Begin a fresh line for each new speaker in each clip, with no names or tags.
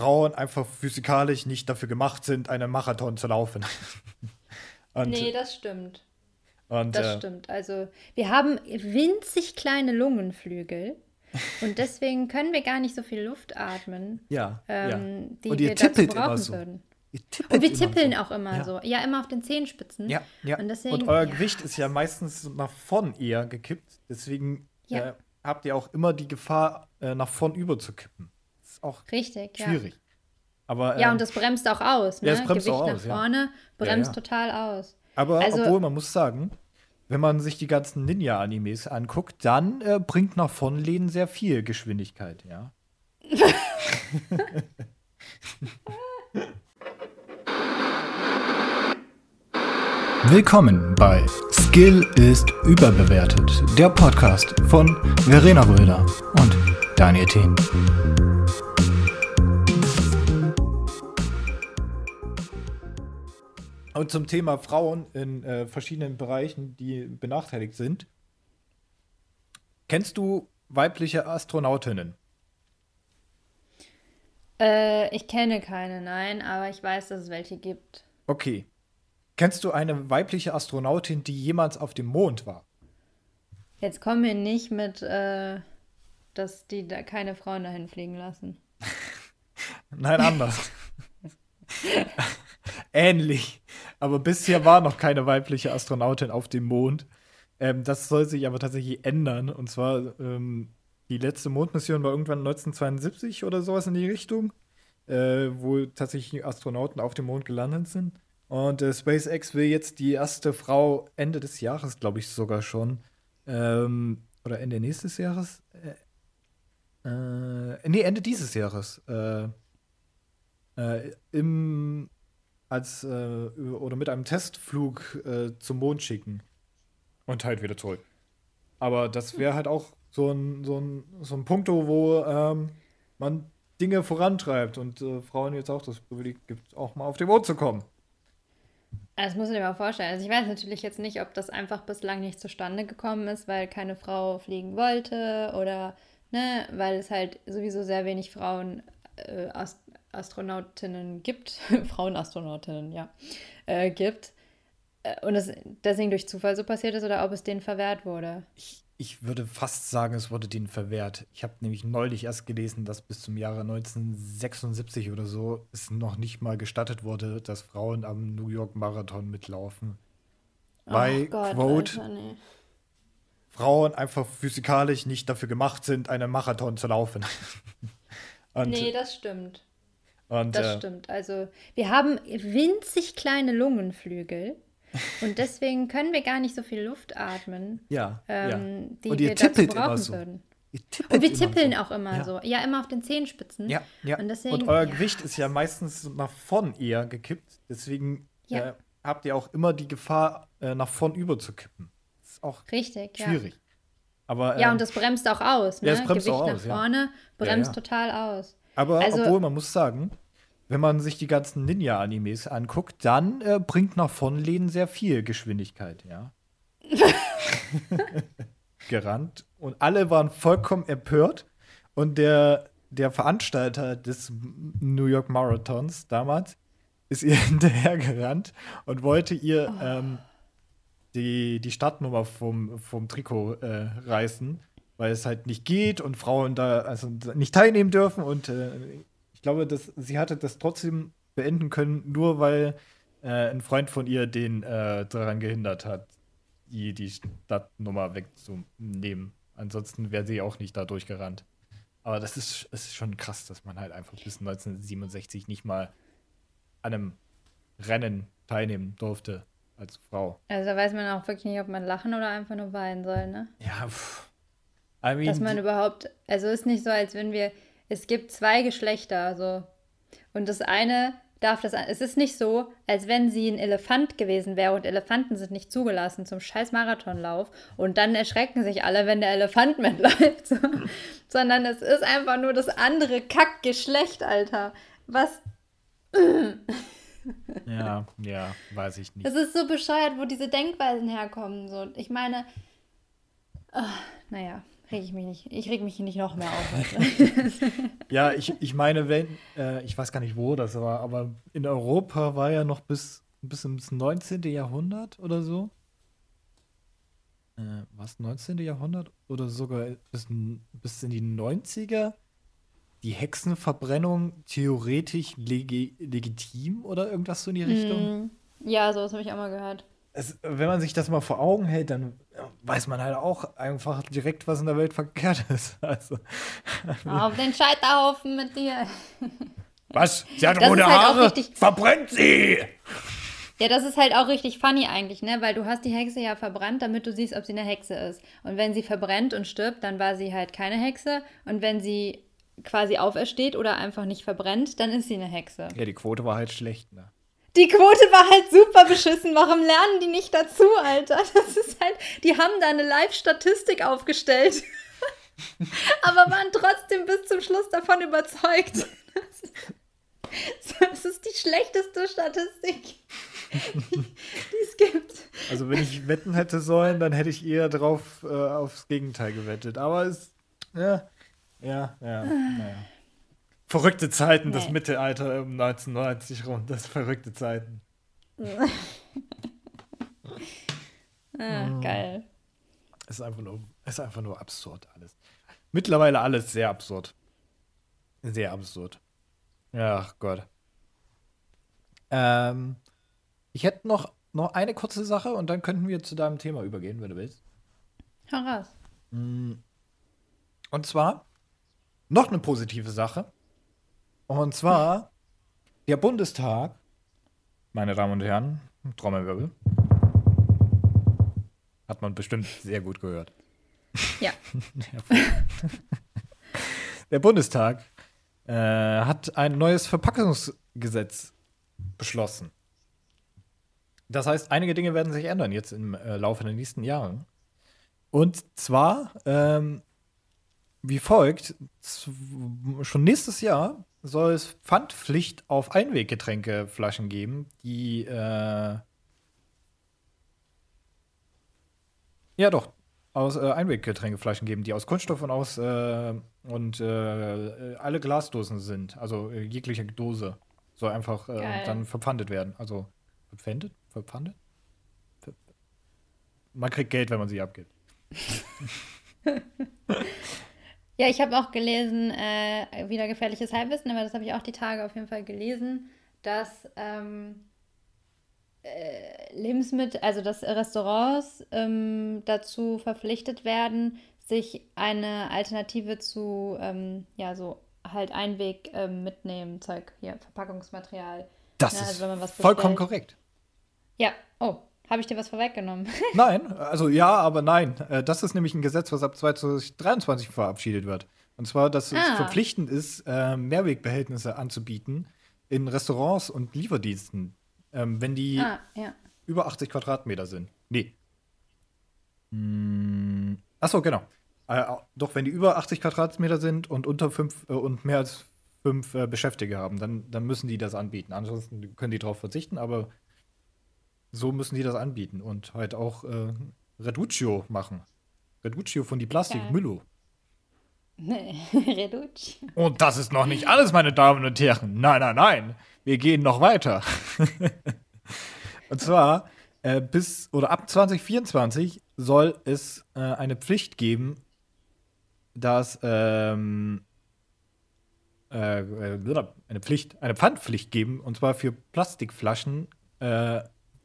Frauen einfach physikalisch nicht dafür gemacht sind, einen Marathon zu laufen.
und, nee, das stimmt.
Und,
das
äh,
stimmt. Also wir haben winzig kleine Lungenflügel. Und deswegen können wir gar nicht so viel Luft atmen,
ja,
ähm,
ja.
die
Und
wir
ihr
dazu
tippelt
brauchen
immer so.
würden. Und wir tippeln
so.
auch immer
ja.
so. Ja, immer auf den Zehenspitzen.
Ja, ja.
Und deswegen-
euer
ja.
Gewicht ist ja meistens nach vorn eher gekippt. Deswegen äh, habt ihr auch immer die Gefahr, äh, nach vorn über zu kippen. Das ist auch
Richtig, ja.
schwierig. Aber,
Ja,
ähm,
und das bremst auch aus. Ne?
Ja, es bremst
Gewicht
auch
nach
aus, ja.
vorne bremst
ja.
total aus.
aber
also-
obwohl man muss sagen, wenn man sich die ganzen Ninja-Animes anguckt, dann äh, bringt nach vorn lehnen sehr viel Geschwindigkeit, ja. Willkommen bei Skill ist überbewertet, der Podcast von Verena Röder und Daniel Thien. Und zum Thema Frauen in äh, verschiedenen Bereichen, die benachteiligt sind. Kennst du weibliche Astronautinnen?
Äh, ich kenne keine, nein, aber ich weiß, dass es welche gibt.
Okay. Kennst du eine weibliche Astronautin, die jemals auf dem Mond war?
Jetzt kommen wir nicht mit, äh, dass die da keine Frauen dahin fliegen lassen.
Nein, anders. Ähnlich. Aber bisher war noch keine weibliche Astronautin auf dem Mond. Ähm, das soll sich aber tatsächlich ändern. Und zwar, ähm, die letzte Mondmission war irgendwann 1972 oder sowas in die Richtung, äh, wo tatsächlich Astronauten auf dem Mond gelandet sind. Und äh, SpaceX will jetzt die erste Frau Ende des Jahres, glaube ich sogar schon, ähm, oder Ende nächstes Jahres, äh, äh, nee, Ende dieses Jahres, äh, äh, im, als, äh, oder mit einem Testflug äh, zum Mond schicken und halt wieder zurück. Aber das wäre halt auch so ein, so ein, so ein Punkt, wo ähm, man Dinge vorantreibt und äh, Frauen jetzt auch das Privileg gibt, auch mal auf den Mond zu kommen.
Also Das muss ich dir mal vorstellen. Also ich weiß natürlich jetzt nicht, ob das einfach bislang nicht zustande gekommen ist, weil keine Frau fliegen wollte oder ne, weil es halt sowieso sehr wenig Frauen äh, Ast Astronautinnen gibt, Frauenastronautinnen, ja, äh, gibt. Äh, Und es deswegen durch Zufall so passiert ist oder ob es denen verwehrt wurde.
Ich, ich würde fast sagen, es wurde denen verwehrt. Ich habe nämlich neulich erst gelesen, dass bis zum Jahre 1976 oder so es noch nicht mal gestattet wurde, dass Frauen am New York Marathon mitlaufen. Weil,
Ach Gott,
Quote,
Alter, nee.
Frauen einfach physikalisch nicht dafür gemacht sind, einen Marathon zu laufen. und,
Nee, das stimmt.
und
Das
äh,
stimmt. Also wir haben winzig kleine Lungenflügel und deswegen können wir gar nicht so viel Luft atmen,
ja,
ähm,
ja.
die
Und ihr
wir dazu
tippelt immer
brauchen
so.
würden. Und wir tippeln
so.
auch immer
Ja.
so. Ja, immer auf den Zehenspitzen.
Ja, ja.
Und deswegen-
euer
ja.
Gewicht ist ja meistens nach vorn eher gekippt. Deswegen äh, habt ihr auch immer die Gefahr, äh, nach vorn über zu kippen. Das ist auch
Richtig, ja.
Aber,
Ja,
ähm,
und das bremst auch aus. Ne?
Ja, es bremst
Gewicht
auch
nach
aus, ja.
vorne bremst
ja.
total aus.
aber
also-
obwohl man muss sagen, wenn man sich die ganzen Ninja-Animes anguckt, dann äh, bringt nach vorn lehnen sehr viel Geschwindigkeit, ja. Gerannt. Und alle waren vollkommen empört. Und der, der Veranstalter des New York Marathons damals ist ihr hinterhergerannt und wollte ihr
Oh.
ähm, die, die Startnummer vom, vom Trikot äh, reißen, weil es halt nicht geht und Frauen da also nicht teilnehmen dürfen. Und äh, ich glaube, dass sie hatte das trotzdem beenden können, nur weil äh, ein Freund von ihr den äh, daran gehindert hat, die, die Startnummer wegzunehmen. Ansonsten wäre sie auch nicht da durchgerannt. Aber das ist, es ist schon krass, dass man halt einfach bis 1967 nicht mal an einem Rennen teilnehmen durfte als Frau.
Also da weiß man auch wirklich nicht, ob man lachen oder einfach nur weinen soll, ne?
Ja, pff. I mean,
Dass man überhaupt, also ist nicht so, als wenn wir, es gibt zwei Geschlechter, so. Und das eine darf das, es ist nicht so, als wenn sie ein Elefant gewesen wäre und Elefanten sind nicht zugelassen zum scheiß Marathonlauf und dann erschrecken sich alle, wenn der Elefant mitläuft, so. sondern es ist einfach nur das andere Kackgeschlecht, Alter. Was,
ja, ja, weiß ich nicht.
es ist so bescheuert, wo diese Denkweisen herkommen, so. Ich meine, ah, naja, reg ich mich nicht. Ich reg mich nicht noch mehr auf.
ja, ich, ich meine, wenn, äh, ich weiß gar nicht, wo das war, aber in Europa war ja noch bis, bis ins 19. Jahrhundert oder so. Äh, was, 19. Jahrhundert? Oder sogar bis, bis in die 90er? Die Hexenverbrennung theoretisch legi legitim oder irgendwas so in die Richtung?
Mm, ja, sowas habe ich auch mal gehört
es, wenn man sich das mal vor Augen hält, dann weiß man halt auch einfach direkt, was in der Welt verkehrt ist. Also,
Auf den Scheiterhaufen mit dir.
Was? Sie hat rote halt Haare? Verbrennt sie!
Ja, das ist halt auch richtig funny eigentlich, ne? Weil du hast die Hexe ja verbrannt, damit du siehst, ob sie eine Hexe ist. Und wenn sie verbrennt und stirbt, dann war sie halt keine Hexe. Und wenn sie quasi aufersteht oder einfach nicht verbrennt, dann ist sie eine Hexe.
Ja, die Quote war halt schlecht, ne?
Die Quote war halt super beschissen. Warum lernen die nicht dazu, Alter? Das ist halt, die haben da eine Live-Statistik aufgestellt. Aber waren trotzdem bis zum Schluss davon überzeugt. Das ist die schlechteste Statistik, die es gibt.
Also, wenn ich wetten hätte sollen, dann hätte ich eher drauf äh, aufs Gegenteil gewettet. Aber es. Ja, ja, ja, naja. Verrückte Zeiten, nee. das Mittelalter um 1990 rum. Das verrückte Zeiten.
ah, mhm. Geil.
Es ist einfach nur, ist einfach nur absurd alles. Mittlerweile alles sehr absurd. Sehr absurd. Ach Gott. Ähm, ich hätte noch, noch eine kurze Sache und dann könnten wir zu deinem Thema übergehen, wenn du willst.
Heraus.
Mm. Und zwar noch eine positive Sache. Und zwar der Bundestag, meine Damen und Herren, Trommelwirbel. Hat man bestimmt sehr gut gehört.
Ja.
der Bundestag äh, hat ein neues Verpackungsgesetz beschlossen. Das heißt, einige Dinge werden sich ändern jetzt im äh, Laufe der nächsten Jahre. Und zwar ähm, wie folgt: Schon nächstes Jahr soll es Pfandpflicht auf Einweggetränkeflaschen geben, die äh ja doch aus äh, Einweggetränkeflaschen geben, die aus Kunststoff und aus äh, und äh, alle Glasdosen sind, also äh, jegliche Dose soll einfach äh, dann verpfandet werden, also verpfändet, verpfandet. Ver man kriegt Geld, wenn man sie abgibt.
Ja, ich habe auch gelesen, äh, wieder gefährliches Halbwissen, aber das habe ich auch die Tage auf jeden Fall gelesen, dass ähm, äh, Lebensmittel, also dass Restaurants ähm, dazu verpflichtet werden, sich eine Alternative zu, ähm, ja, so halt Einweg ähm, mitnehmen, Zeug, hier, Verpackungsmaterial.
Das ne, also, ist vollkommen korrekt.
Ja, oh, habe ich dir was vorweggenommen?
nein, also ja, aber nein. Äh, das ist nämlich ein Gesetz, was ab 2023 verabschiedet wird. Und zwar, dass ah. es verpflichtend ist, äh, Mehrwegbehältnisse anzubieten in Restaurants und Lieferdiensten, ähm, wenn die ah, ja. über 80 Quadratmeter sind. Nee. Hm. Achso, genau. Äh, doch, wenn die über 80 Quadratmeter sind und unter fünf und mehr als fünf Beschäftigte haben, dann, dann müssen die das anbieten. Ansonsten können die darauf verzichten, aber so müssen die das anbieten und halt auch äh, Reduccio machen. Reduccio von die Plastik Geil. Müllo.
Nee, Reduccio.
Und das ist noch nicht alles, meine Damen und Herren. Nein, nein, nein. Wir gehen noch weiter. und zwar äh, bis oder ab 2024 soll es äh, eine Pflicht geben, dass ähm, äh, äh eine Pflicht, eine Pfandpflicht geben, und zwar für Plastikflaschen äh,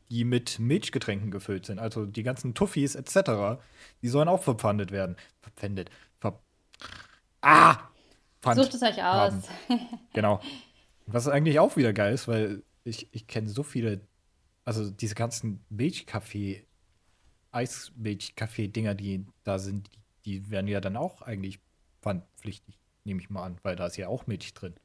die mit Milchgetränken gefüllt sind. Also die ganzen Tuffis etc., die sollen auch verpfandet werden. Verpfändet. Ver ah!
Pfand Sucht es euch aus.
genau. Was eigentlich auch wieder geil ist, weil ich, ich kenne so viele, also diese ganzen Milchkaffee, Eismilchkaffee-Dinger, die da sind, die, die werden ja dann auch eigentlich pfandpflichtig, nehme ich mal an, weil da ist ja auch Milch drin.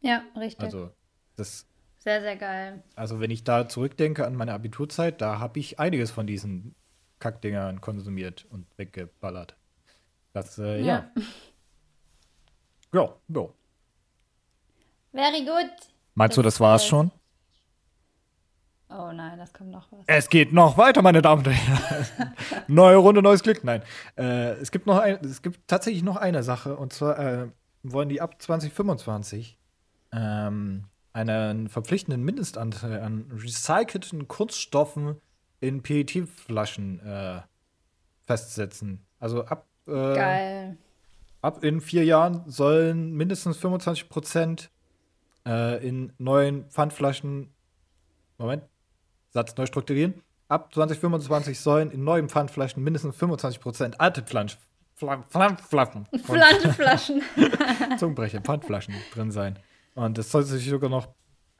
Ja, richtig.
Also das
sehr, sehr geil.
Also, wenn ich da zurückdenke an meine Abiturzeit, da habe ich einiges von diesen Kackdingern konsumiert und weggeballert. Das, äh, ja. Ja, ja.
Very good.
Meinst du, das war's schon?
Oh nein, das kommt noch was.
Es geht noch weiter, meine Damen und Herren. Neue Runde, neues Glück. Nein. Äh, es gibt noch ein, es gibt tatsächlich noch eine Sache. Und zwar äh, wollen die ab 2025 ähm, einen verpflichtenden Mindestanteil an recycelten Kunststoffen in PET-Flaschen äh, festsetzen. Also ab, äh,
Geil.
ab in vier Jahren sollen mindestens 25 Prozent äh, in neuen Pfandflaschen. Moment, Satz neu strukturieren. Ab 2025 sollen in neuen Pfandflaschen mindestens 25 Prozent alte Pflanz Fla- Pfandflaschen.
Pfandflaschen.
Zungenbrecher, Pfandflaschen drin sein. Und das soll sich sogar noch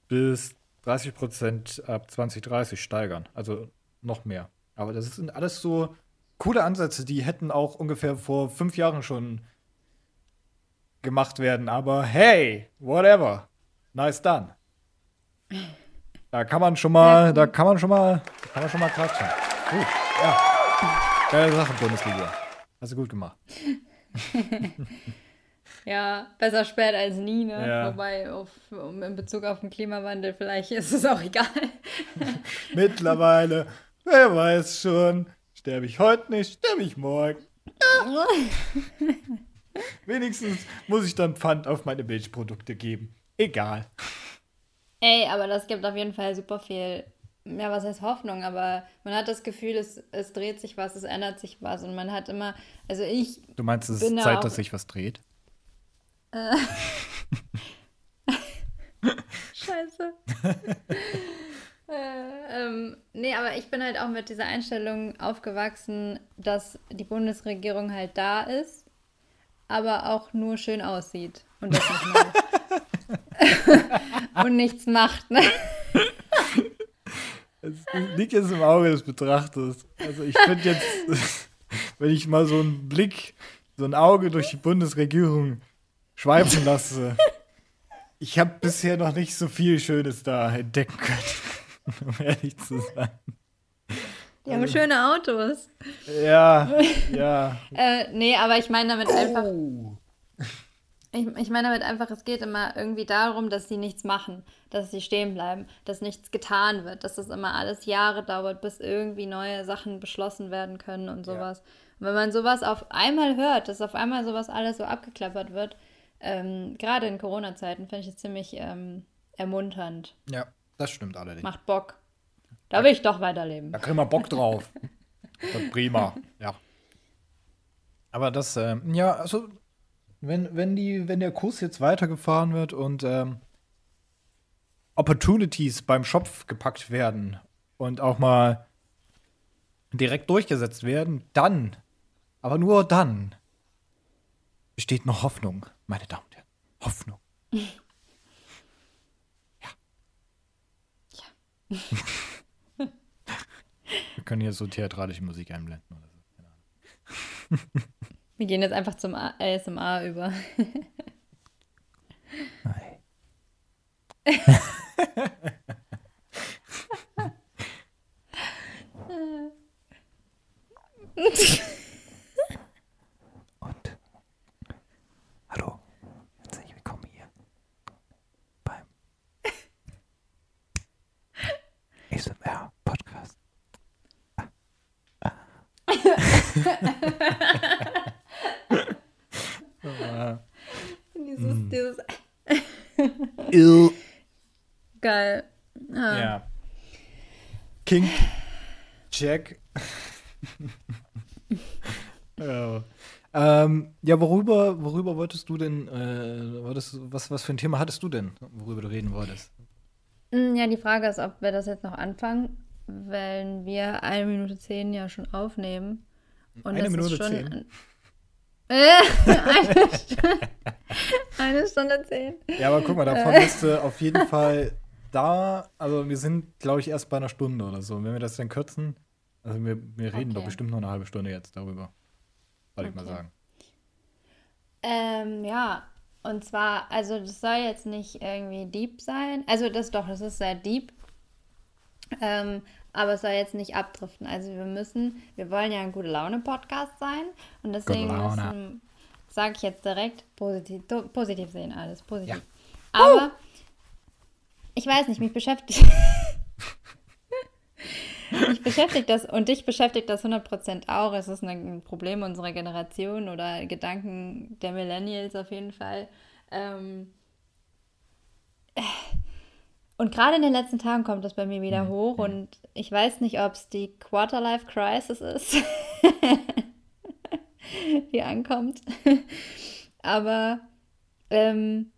bis 30 Prozent ab 2030 steigern. Also noch mehr. Aber das sind alles so coole Ansätze, die hätten auch ungefähr vor fünf Jahren schon gemacht werden. Aber hey, whatever. Nice done. Da kann man schon mal, da kann man schon mal, da kann man schon mal klatschen. Gut, ja. Geile Sache, Bundesliga. Hast du gut gemacht.
Ja, besser spät als nie, ne?
Ja.
Wobei, auf, um, in Bezug auf den Klimawandel, vielleicht ist es auch egal.
Mittlerweile, wer weiß schon, sterbe ich heute nicht, sterbe ich morgen. Wenigstens muss ich dann Pfand auf meine Milchprodukte geben. Egal.
Ey, aber das gibt auf jeden Fall super viel, ja, was heißt Hoffnung, aber man hat das Gefühl, es, es dreht sich was, es ändert sich was und man hat immer, also ich
Du meinst, es ist
da
Zeit,
auch-
dass sich was dreht?
Scheiße. äh, ähm, nee, aber ich bin halt auch mit dieser Einstellung aufgewachsen, dass die Bundesregierung halt da ist, aber auch nur schön aussieht und das nicht macht. und nichts macht. Ne?
Es liegt jetzt im Auge des Betrachters. Also ich finde jetzt, wenn ich mal so einen Blick, so ein Auge durch die Bundesregierung schweifen lasse, ich habe bisher noch nicht so viel Schönes da entdecken können, um ehrlich zu sein.
Die haben schöne Autos.
Ja, ja.
Äh, nee, aber ich meine damit einfach,
Oh.
ich, ich meine damit einfach, es geht immer irgendwie darum, dass sie nichts machen, dass sie stehen bleiben, dass nichts getan wird, dass das immer alles Jahre dauert, bis irgendwie neue Sachen beschlossen werden können und sowas. Und wenn man sowas auf einmal hört, dass auf einmal sowas alles so abgeklappert wird, ähm, gerade in Corona-Zeiten, finde ich es ziemlich ähm, ermunternd.
Ja, das stimmt allerdings.
Macht Bock. Da will ich doch weiterleben.
Da kriegen wir Bock drauf. Prima, ja. Aber das, ähm, ja, also, wenn, wenn, die, wenn der Kurs jetzt weitergefahren wird und ähm, Opportunities beim Schopf gepackt werden und auch mal direkt durchgesetzt werden, dann, aber nur dann, besteht noch Hoffnung, meine Damen und Herren. Hoffnung. Ja. Wir können hier so theatralische Musik einblenden oder so. Keine Ahnung.
Wir gehen jetzt einfach zum ASMR über.
Hi. Und hallo, herzlich willkommen hier beim ASMR Podcast.
Dieses, dieses
Ill.
geil. Ah.
Ja. King Jack. ja. Ähm, ja, worüber, worüber wolltest du denn, äh, wolltest, was, was für ein Thema hattest du denn, worüber du reden wolltest?
Mm, Ja, die Frage ist, ob wir das jetzt noch anfangen, wenn wir eine Minute zehn ja schon aufnehmen. Und
Eine Minute
ist schon
zehn?
Äh, eine, Stunde, eine Stunde zehn.
Ja, aber guck mal, davon müsste auf jeden Fall da, also wir sind, glaube ich, erst bei einer Stunde oder so. Und wenn wir das dann kürzen, also wir, wir reden doch
Okay.
bestimmt noch eine halbe Stunde jetzt darüber. Soll ich mal
Okay.
sagen.
Ähm, ja, und zwar, also das soll jetzt nicht irgendwie deep sein. Also das doch, das ist sehr deep. Ähm, aber es soll jetzt nicht abdriften. Also wir müssen, wir wollen ja ein gute Laune-Podcast sein. Und deswegen
Laune.
müssen, sage ich jetzt direkt, positiv, positiv sehen alles, positiv. Aber ich weiß nicht, mich beschäftigt. beschäftigt das und dich beschäftigt das 100% auch. Es ist ein Problem unserer Generation oder Gedanken der Millennials auf jeden Fall. Ähm, und gerade in den letzten Tagen kommt das bei mir wieder hoch und ich weiß nicht, ob es die Quarterlife Crisis ist, die ankommt. Aber ähm,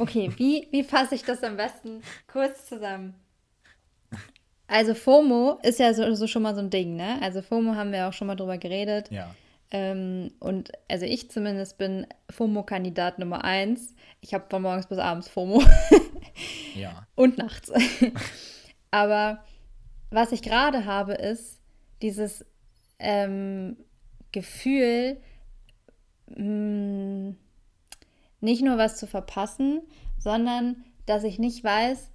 okay, wie, wie fasse ich das am besten kurz zusammen? Also FOMO ist ja so, so schon mal so ein Ding, ne? Also FOMO haben wir auch schon mal drüber geredet.
Ja.
Ähm, und also ich zumindest bin FOMO-Kandidat Nummer eins. Ich habe von morgens bis abends FOMO.
ja.
Und nachts. Aber was ich gerade habe, ist dieses ähm, Gefühl, mh, mm, nicht nur was zu verpassen, sondern dass ich nicht weiß,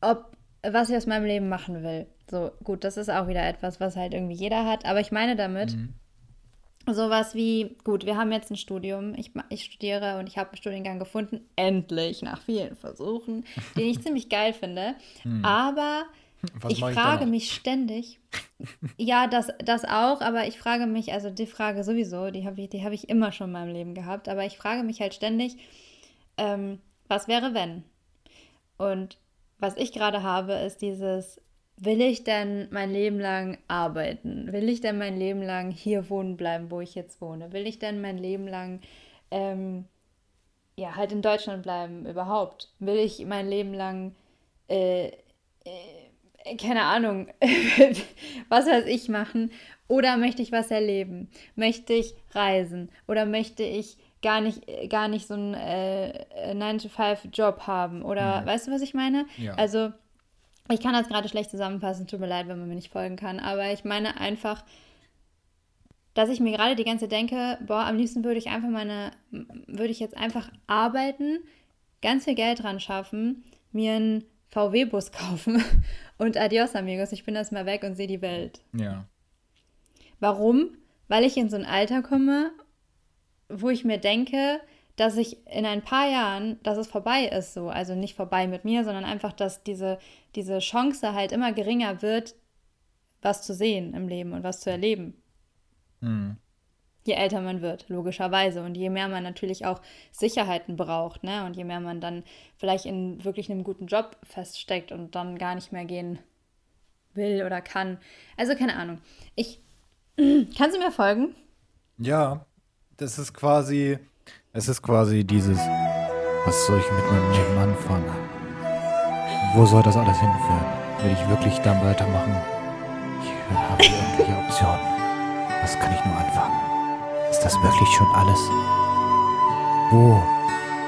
ob was ich aus meinem Leben machen will. So, gut, das ist auch wieder etwas, was halt irgendwie jeder hat. Aber ich meine damit, mhm sowas wie, gut, wir haben jetzt ein Studium, ich, ich studiere und ich habe einen Studiengang gefunden, endlich, nach vielen Versuchen, den ich ziemlich geil finde. Hm. Aber Was ich frage ich mich ständig, ja, das, das auch, aber ich frage mich, also die Frage sowieso, die habe ich, hab ich immer schon in meinem Leben gehabt, aber ich frage mich halt ständig, ähm, was wäre wenn? Und was ich gerade habe, ist dieses, will ich denn mein Leben lang arbeiten? Will ich denn mein Leben lang hier wohnen bleiben, wo ich jetzt wohne? Will ich denn mein Leben lang ähm, ja halt in Deutschland bleiben überhaupt? Will ich mein Leben lang äh, äh, keine Ahnung, was weiß ich machen? Oder möchte ich was erleben? Möchte ich reisen? Oder möchte ich gar nicht, gar nicht so einen äh, 9-to-5-Job haben? Oder mhm. weißt du, was ich meine?
Ja.
Also ich kann das gerade schlecht zusammenfassen, tut mir leid, wenn man mir nicht folgen kann, aber ich meine einfach, dass ich mir gerade die ganze Zeit denke, boah, am liebsten würde ich einfach meine, würde ich jetzt einfach arbeiten, ganz viel Geld dran schaffen, mir einen VW-Bus kaufen und adios, amigos, ich bin erstmal weg und sehe die Welt.
Ja.
Warum? Weil ich in so ein Alter komme, wo ich mir denke, dass ich in ein paar Jahren, dass es vorbei ist so. Also nicht vorbei mit mir, sondern einfach, dass diese, diese Chance halt immer geringer wird, was zu sehen im Leben und was zu erleben.
Mhm.
Je älter man wird, logischerweise. Und je mehr man natürlich auch Sicherheiten braucht, ne? Und je mehr man dann vielleicht in wirklich einem guten Job feststeckt und dann gar nicht mehr gehen will oder kann. Also keine Ahnung. Ich. Kannst du mir folgen?
Ja, das ist quasi es ist quasi dieses, was soll ich mit meinem Leben anfangen? Wo soll das alles hinführen? Will ich wirklich dann weitermachen? Ich habe irgendwelche Optionen. Was kann ich nur anfangen? Ist das wirklich schon alles? Wo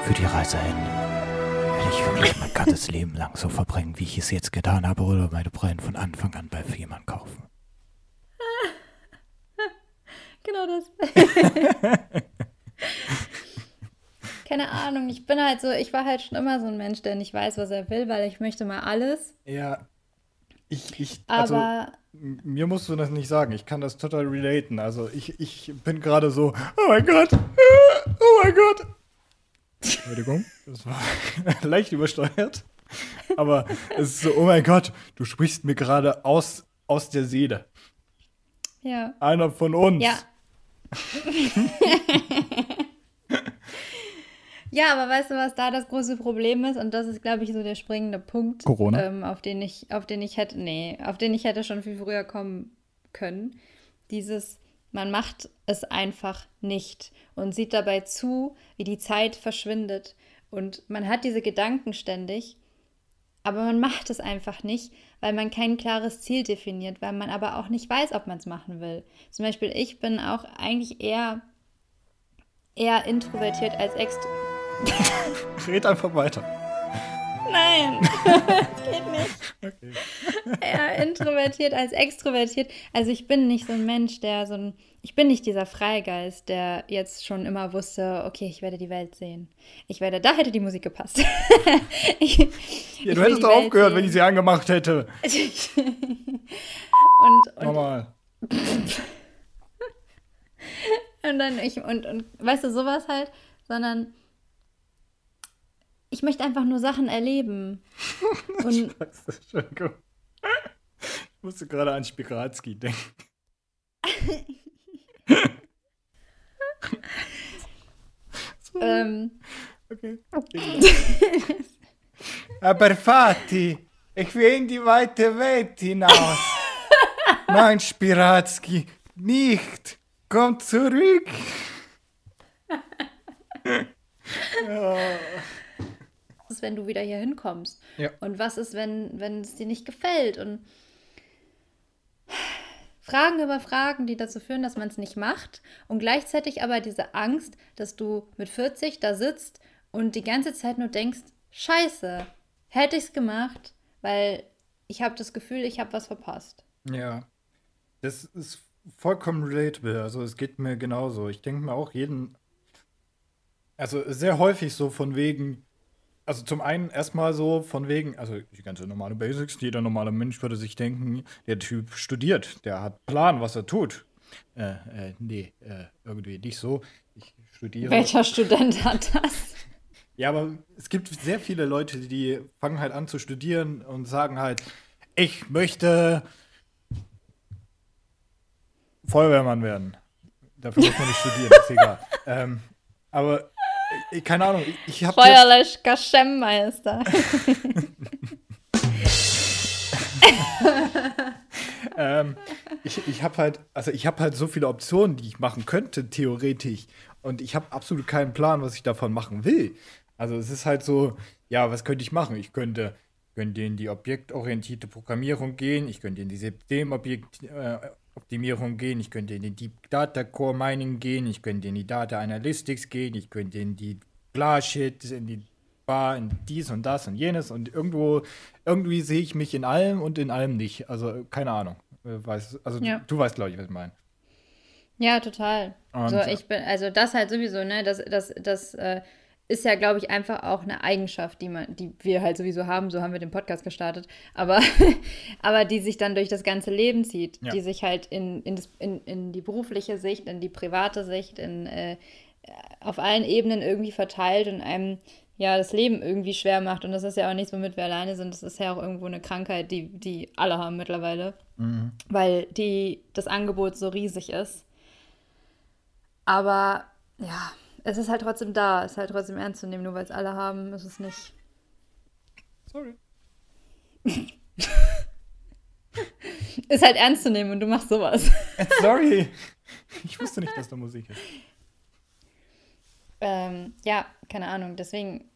führt die Reise hin? Will ich wirklich mein ganzes Leben lang so verbringen, wie ich es jetzt getan habe, oder meine Brillen von Anfang an bei jemandem kaufen?
genau das. keine Ahnung, ich bin halt so, ich war halt schon immer so ein Mensch, der nicht weiß, was er will, weil ich möchte mal alles.
Ja. Ich, ich, also, aber mir musst du das nicht sagen. Ich kann das total relaten. Also ich, ich bin gerade so, oh mein Gott, oh mein Gott. Entschuldigung, das war leicht übersteuert. Aber es ist so, oh mein Gott, du sprichst mir gerade aus, aus der Seele.
Ja.
Einer von uns.
Ja. Ja, aber weißt du, was da das große Problem ist? Und das ist, glaube ich, so der springende Punkt,
Corona.
Ähm, auf den ich, auf den ich hätte, nee, auf den ich hätte schon viel früher kommen können. Dieses, man macht es einfach nicht und sieht dabei zu, wie die Zeit verschwindet. Und man hat diese Gedanken ständig, aber man macht es einfach nicht, weil man kein klares Ziel definiert, weil man aber auch nicht weiß, ob man es machen will. Zum Beispiel, ich bin auch eigentlich eher, eher introvertiert als extrovertiert
Red einfach weiter.
Nein, das geht nicht. Okay. Eher introvertiert als extrovertiert. Also ich bin nicht so ein Mensch, der so ein, ich bin nicht dieser Freigeist, der jetzt schon immer wusste, okay, ich werde die Welt sehen. Ich werde, da hätte die Musik gepasst.
ich, ja, du hättest doch aufgehört, sehen. wenn ich sie angemacht hätte.
und, und
Normal.
und dann ich, und, und weißt du, sowas halt, sondern ich möchte einfach nur Sachen erleben. Und
Scheiße, Entschuldigung. Ich musste gerade an Spiralski denken. so,
ähm,
okay. Aber Vati, ich will in die weite Welt hinaus. Nein, Spiratski, nicht. Komm zurück. ja.
Ist, wenn du wieder hier hinkommst?
Ja.
Und was ist, wenn, wenn es dir nicht gefällt? Und Fragen über Fragen, die dazu führen, dass man es nicht macht. Und gleichzeitig aber diese Angst, dass du mit 40 da sitzt und die ganze Zeit nur denkst, scheiße, hätte ich es gemacht, weil ich habe das Gefühl, ich habe was verpasst.
Ja, das ist vollkommen relatable. Also es geht mir genauso. Ich denke mir auch jeden, also sehr häufig so von wegen, also zum einen erstmal so von wegen, also die ganze normale Basics, jeder normale Mensch würde sich denken, der Typ studiert, der hat Plan, was er tut. Äh, äh, nee, äh, irgendwie nicht so. Ich studiere.
Welcher Student hat das?
Ja, aber es gibt sehr viele Leute, die fangen halt an zu studieren und sagen halt, ich möchte Feuerwehrmann werden. Dafür muss man nicht studieren, ist egal. Ähm, aber keine Ahnung, ich, habe
Feuerlöschker Schemmmeister.
ähm, ich, ich habe halt, also ich habe halt so viele Optionen, die ich machen könnte, theoretisch. Und ich habe absolut keinen Plan, was ich davon machen will. Also es ist halt so, ja, was könnte ich machen? Ich könnte, könnte in die objektorientierte Programmierung gehen, ich könnte in die Systemoptimierung gehen, ich könnte in die Deep Data Core Mining gehen, ich könnte in die Data Analytics gehen, ich könnte in die Glassheet, in die Bar, in dies und das und jenes und irgendwo, irgendwie sehe ich mich in allem und in allem nicht. Also keine Ahnung. Äh, Weiß, also
Ja.
du, du weißt, glaube ich, was ich meine.
Ja, total.
Und,
so,
äh,
ich bin, also das halt sowieso, ne? Das, das, das äh, ist ja, glaube ich, einfach auch eine Eigenschaft, die man, die wir halt sowieso haben, so haben wir den Podcast gestartet, aber, aber die sich dann durch das ganze Leben zieht,
Ja.
die sich halt in, in, das, in, in die berufliche Sicht, in die private Sicht, in äh, auf allen Ebenen irgendwie verteilt und einem ja das Leben irgendwie schwer macht. Und das ist ja auch nichts, womit wir alleine sind. Das ist ja auch irgendwo eine Krankheit, die, die alle haben mittlerweile,
Mhm.
weil die, das Angebot so riesig ist. Aber ja, es ist halt trotzdem da, es ist halt trotzdem ernst zu nehmen, nur weil es alle haben, ist es nicht.
Sorry.
Ist halt ernst zu nehmen und du machst sowas.
Sorry. Ich wusste nicht, dass da Musik ist.
Ähm, ja, keine Ahnung. Deswegen,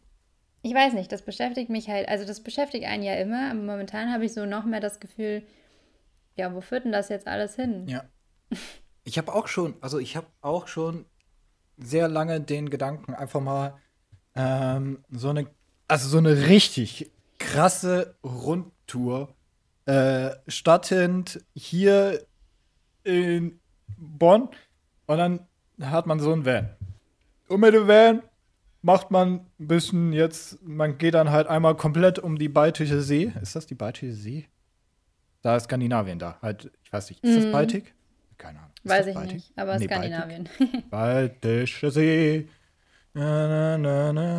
ich weiß nicht, das beschäftigt mich halt, also das beschäftigt einen ja immer, aber momentan habe ich so noch mehr das Gefühl, ja, wo führt denn das jetzt alles hin?
Ja. Ich habe auch schon, also ich habe auch schon sehr lange den Gedanken, einfach mal ähm, so eine, also so eine richtig krasse Rundtour äh, stattend hier in Bonn und dann hat man so ein Van. Und mit dem Van macht man ein bisschen jetzt, man geht dann halt einmal komplett um die Baltische See. Ist das die Baltische See? Da ist Skandinavien da. Halt, ich weiß nicht, ist das
Mhm.
Baltik? Keine Ahnung.
Weiß ich
Baltik?
nicht, aber
nee,
Skandinavien.
Baltische See. Na, na, na,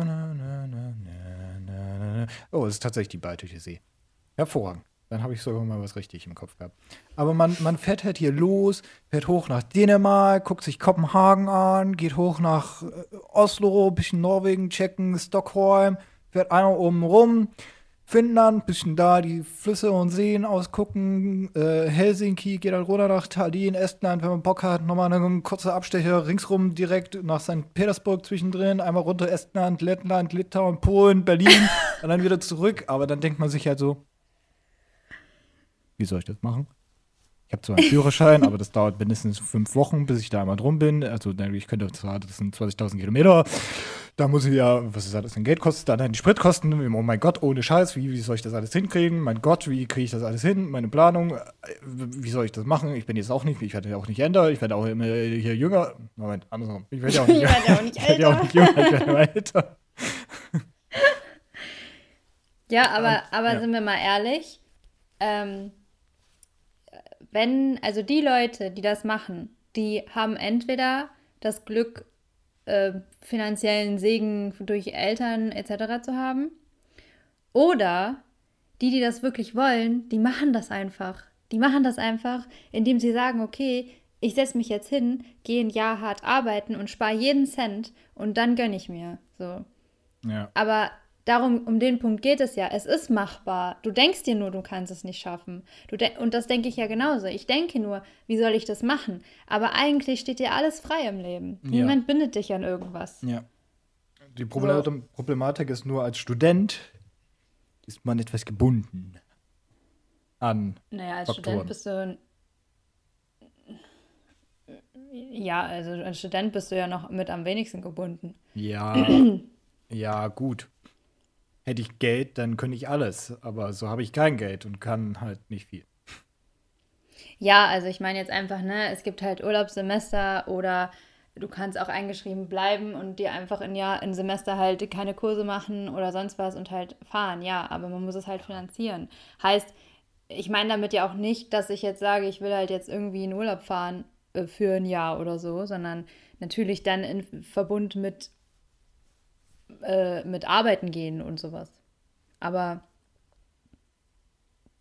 oh, es ist tatsächlich die Baltische See. Hervorragend. Dann habe ich sogar mal was richtig im Kopf gehabt. Aber man, man fährt halt hier los, fährt hoch nach Dänemark, guckt sich Kopenhagen an, geht hoch nach äh, Oslo, bisschen Norwegen checken, Stockholm, fährt einer oben rum, Finnland, bisschen da die Flüsse und Seen ausgucken, äh, Helsinki, geht dann runter nach Tallinn, Estland, wenn man Bock hat, nochmal einen kurzen Abstecher ringsrum direkt nach St. Petersburg zwischendrin, einmal runter Estland, Lettland, Litauen, Polen, Berlin und dann wieder zurück. Aber dann denkt man sich halt so, wie soll ich das machen? Ich habe zwar einen Führerschein, aber das dauert mindestens fünf Wochen, bis ich da einmal drum bin. Also ich könnte zwar, das sind 20.000 Kilometer, da muss ich ja, was ist das, an Geld kostet, dann die Spritkosten. Oh mein Gott, ohne Scheiß, wie, wie soll ich das alles hinkriegen? Mein Gott, wie kriege ich das alles hin? Meine Planung, äh, wie soll ich das machen? Ich bin jetzt auch nicht, ich werde ja auch nicht älter, ich werde auch immer hier jünger. Moment, andersrum. Ich werde ja auch nicht,
Ich werde ja auch nicht
ich werde ja auch nicht jünger, ich werde immer älter.
Ja, aber, aber
ja.
sind wir mal ehrlich, ähm, wenn, also die Leute, die das machen, die haben entweder das Glück, äh, finanziellen Segen durch Eltern etc. zu haben, oder die, die das wirklich wollen, die machen das einfach. Die machen das einfach, indem sie sagen, okay, ich setze mich jetzt hin, gehe ein Jahr hart arbeiten und spare jeden Cent und dann gönne ich mir. So.
Ja.
Aber darum, um den Punkt geht es ja. Es ist machbar. Du denkst dir nur, du kannst es nicht schaffen. Du und das denke ich ja genauso. Ich denke nur, wie soll ich das machen? Aber eigentlich steht dir alles frei im Leben. Ja. Niemand bindet dich an irgendwas.
Ja. Die Problematik so. ist nur, als Student ist man etwas gebunden an.
Naja, als Faktoren. Student bist du. Ja, also als Student bist du ja noch mit am wenigsten gebunden.
Ja. ja, gut hätte ich Geld, dann könnte ich alles. Aber so habe ich kein Geld und kann halt nicht viel.
Ja, also ich meine jetzt einfach, ne, es gibt halt Urlaubssemester oder du kannst auch eingeschrieben bleiben und dir einfach in Jahr, in Semester halt keine Kurse machen oder sonst was und halt fahren. Ja, aber man muss es halt finanzieren. Heißt, ich meine damit ja auch nicht, dass ich jetzt sage, ich will halt jetzt irgendwie in Urlaub fahren äh, für ein Jahr oder so, sondern natürlich dann in Verbund mit äh, mit arbeiten gehen und sowas. Aber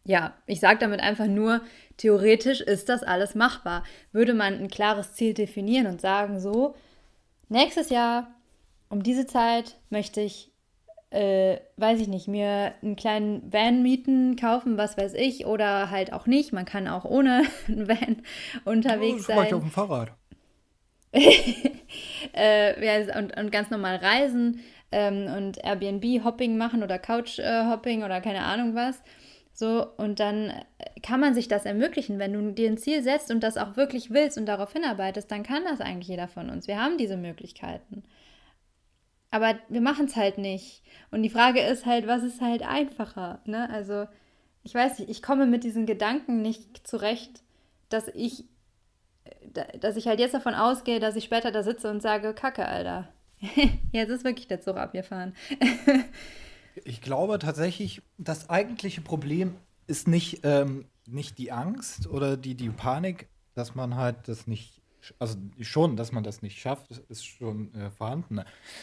ja, ich sage damit einfach nur, theoretisch ist das alles machbar. Würde man ein klares Ziel definieren und sagen, so, nächstes Jahr um diese Zeit möchte ich, äh, weiß ich nicht, mir einen kleinen Van mieten, kaufen, was weiß ich, oder halt auch nicht. Man kann auch ohne einen Van unterwegs oh, sein. Ich
auf dem Fahrrad.
äh, und, und ganz normal reisen ähm, und Airbnb-Hopping machen oder Couch-Hopping oder keine Ahnung was. So, und dann kann man sich das ermöglichen. Wenn du dir ein Ziel setzt und das auch wirklich willst und darauf hinarbeitest, dann kann das eigentlich jeder von uns. Wir haben diese Möglichkeiten. Aber wir machen es halt nicht. Und die Frage ist halt, was ist halt einfacher? Ne? Also, ich weiß nicht, ich komme mit diesen Gedanken nicht zurecht, dass ich, dass ich halt jetzt davon ausgehe, dass ich später da sitze und sage, Kacke, Alter. Jetzt ist wirklich der Zug abgefahren.
ich glaube tatsächlich, das eigentliche Problem ist nicht, ähm, nicht die Angst oder die, die Panik, dass man halt das nicht, also schon, dass man das nicht schafft, ist schon äh, vorhanden.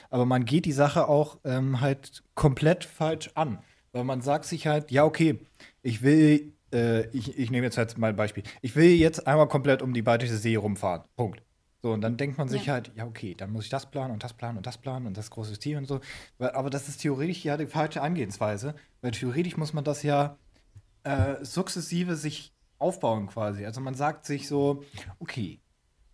Aber man geht die Sache auch ähm, halt komplett falsch an. Weil man sagt sich halt, ja, okay, ich will, äh, ich, ich nehme jetzt halt mal ein Beispiel, ich will jetzt einmal komplett um die Baltische See rumfahren. Punkt. So, und dann denkt man sich ja. halt, ja, okay, dann muss ich das planen und das planen und das planen und das große Team und so. Aber das ist theoretisch ja die falsche Angehensweise, weil theoretisch muss man das ja äh, sukzessive sich aufbauen quasi. Also man sagt sich so, okay,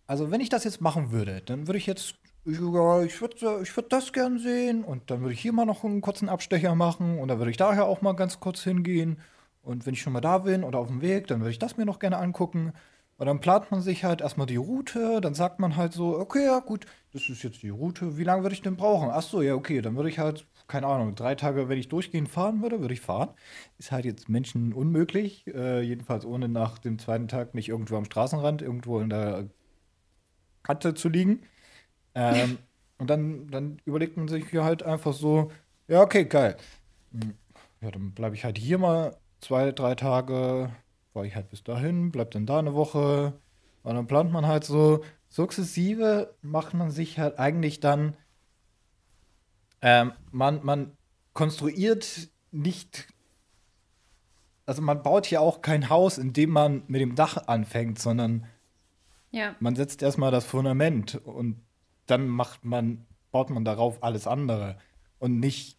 also wenn ich das jetzt machen würde, dann würde ich jetzt, ich, ich würde ich würd das gern sehen und dann würde ich hier mal noch einen kurzen Abstecher machen und dann würde ich daher auch mal ganz kurz hingehen. Und wenn ich schon mal da bin oder auf dem Weg, dann würde ich das mir noch gerne angucken. Und dann plant man sich halt erstmal die Route, dann sagt man halt so, okay, ja gut, das ist jetzt die Route, wie lange würde ich denn brauchen? Ach so, ja, okay, dann würde ich halt, keine Ahnung, drei Tage, wenn ich durchgehend fahren würde, würde ich fahren. Ist halt jetzt Menschen unmöglich, äh, jedenfalls ohne nach dem zweiten Tag nicht irgendwo am Straßenrand, irgendwo in der Kante zu liegen. Ähm, und dann, dann überlegt man sich halt einfach so, ja, okay, geil. Hm, ja, dann bleibe ich halt hier mal zwei, drei Tage, fahre ich halt bis dahin, bleibt dann da eine Woche. Und dann plant man halt so sukzessive, macht man sich halt eigentlich dann, ähm, man, man konstruiert nicht, also man baut hier auch kein Haus, in dem man mit dem Dach anfängt, sondern
ja.
man setzt erstmal das Fundament und dann macht man, baut man darauf alles andere. Und nicht,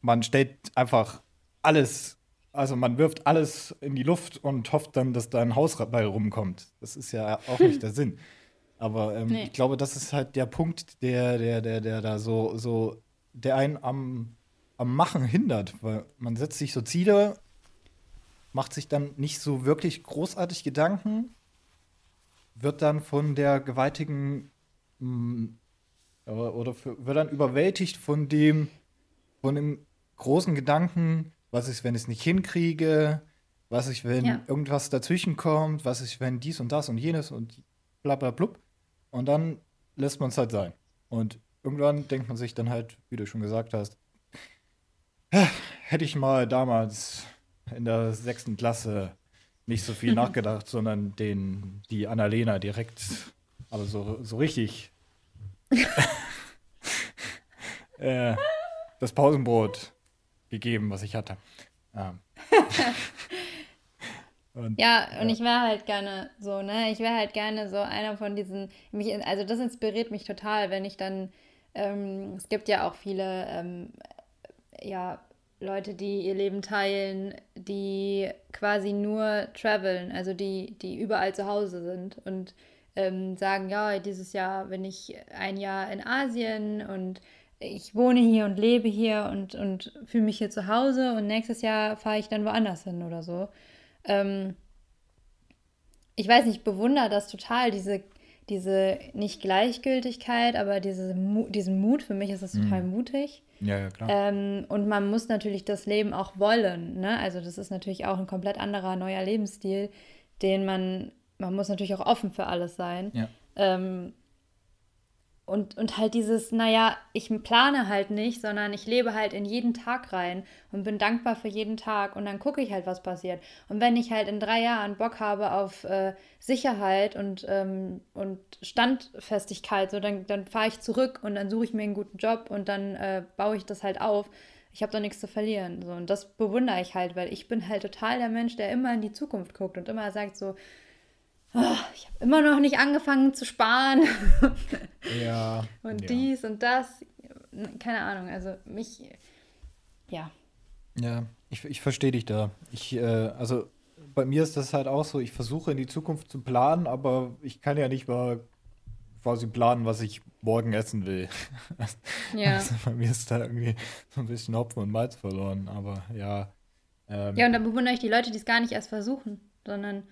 man stellt einfach alles also man wirft alles in die Luft und hofft dann, dass da ein Haus bei rumkommt. Das ist ja auch nicht der Sinn. Aber ähm, nee. ich glaube, das ist halt der Punkt, der, der, der, der da so, so, der einen am, am Machen hindert. Weil man setzt sich so Ziele, macht sich dann nicht so wirklich großartig Gedanken, wird dann von der gewaltigen mh, mm, oder für, wird dann überwältigt von dem, von dem großen Gedanken, was ist, wenn ich es nicht hinkriege, was ist, wenn ja. irgendwas dazwischen kommt, was ist, wenn dies und das und jenes und bla bla blub. Und dann lässt man es halt sein. Und irgendwann denkt man sich dann halt, wie du schon gesagt hast, hätte ich mal damals in der sechsten Klasse nicht so viel nachgedacht, sondern den, die Annalena direkt, aber so, so richtig äh, das Pausenbrot gegeben, was ich hatte. Ja.
Und, ja, und ja. ich wäre halt gerne so, ne? Ich wäre halt gerne so einer von diesen, mich, also das inspiriert mich total, wenn ich dann, ähm, es gibt ja auch viele, ähm, ja, Leute, die ihr Leben teilen, die quasi nur traveln, also die, die überall zu Hause sind und ähm, sagen, ja, dieses Jahr bin ich ein Jahr in Asien und ich wohne hier und lebe hier und, und fühle mich hier zu Hause und nächstes Jahr fahre ich dann woanders hin oder so. Ähm, ich weiß nicht, ich bewundere das total, diese, diese nicht Gleichgültigkeit, aber diese, diesen Mut. Für mich ist das total mhm. mutig.
Ja, ja, klar.
Ähm, und man muss natürlich das Leben auch wollen. Ne? Also das ist natürlich auch ein komplett anderer, neuer Lebensstil, den man, man muss natürlich auch offen für alles sein.
Ja.
Ähm, und, und halt dieses, naja, ich plane halt nicht, sondern ich lebe halt in jeden Tag rein und bin dankbar für jeden Tag und dann gucke ich halt, was passiert. Und wenn ich halt in drei Jahren Bock habe auf äh, Sicherheit und, ähm, und Standfestigkeit, so dann, dann fahre ich zurück und dann suche ich mir einen guten Job und dann äh, baue ich das halt auf. Ich habe doch nichts zu verlieren. So. Und das bewundere ich halt, weil ich bin halt total der Mensch, der immer in die Zukunft guckt und immer sagt so, ich habe immer noch nicht angefangen zu sparen.
ja.
und
ja.
dies und das. Keine Ahnung, also mich, ja.
Ja, ich, ich verstehe dich da. Ich, äh, also bei mir ist das halt auch so, ich versuche in die Zukunft zu planen, aber ich kann ja nicht mal quasi planen, was ich morgen essen will.
Ja.
Also bei mir ist da irgendwie so ein bisschen Hopfen und Malz verloren, aber ja.
Ähm, ja, und da bewundere ich die Leute, die es gar nicht erst versuchen, sondern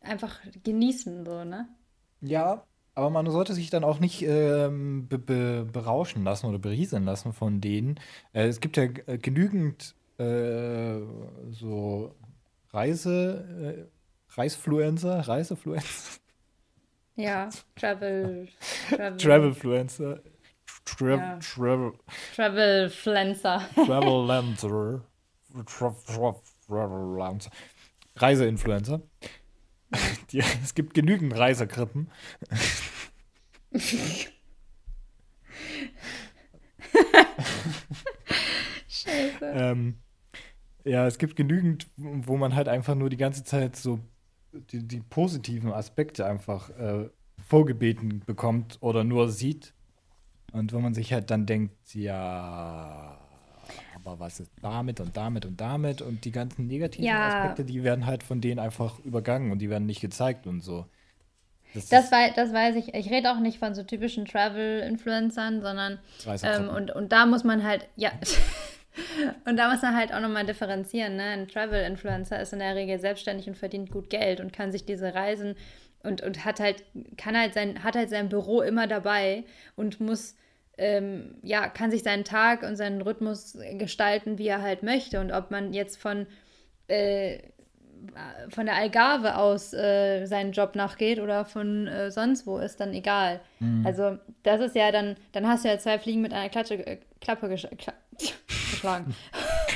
einfach genießen, so, ne?
Ja, aber man sollte sich dann auch nicht ähm, be be berauschen lassen oder berieseln lassen von denen. Äh, es gibt ja äh, genügend äh, so Reise, äh, Reisfluencer, Reisefluencer.
Ja, Travel. Travel.
Travelfluencer. Tra
Ja.
Travel.
Travelfluencer.
Travelancer. Tra tra Travelancer. Reiseinfluencer. Die, es gibt genügend Reisekrippen.
Scheiße.
Ähm, ja, es gibt genügend, wo man halt einfach nur die ganze Zeit so die, die positiven Aspekte einfach äh, vorgebeten bekommt oder nur sieht. Und wo man sich halt dann denkt, ja, aber was ist damit und damit und damit und die ganzen negativen
Ja.
Aspekte, die werden halt von denen einfach übergangen und die werden nicht gezeigt und so. Das,
Das, wei das weiß ich. Ich rede auch nicht von so typischen Travel-Influencern, sondern ähm, und, und da muss man halt, ja. Und da muss man halt auch nochmal differenzieren. Ne? Ein Travel-Influencer ist in der Regel selbstständig und verdient gut Geld und kann sich diese Reisen und, und hat halt, kann halt sein, hat halt sein Büro immer dabei und muss, ähm, ja, kann sich seinen Tag und seinen Rhythmus gestalten, wie er halt möchte. Und ob man jetzt von, äh, von der Algarve aus äh, seinen Job nachgeht oder von äh, sonst wo, ist dann egal.
Mhm.
Also das ist ja dann, dann hast du ja zwei Fliegen mit einer Klatsche, äh, Klappe gesch kla geschlagen.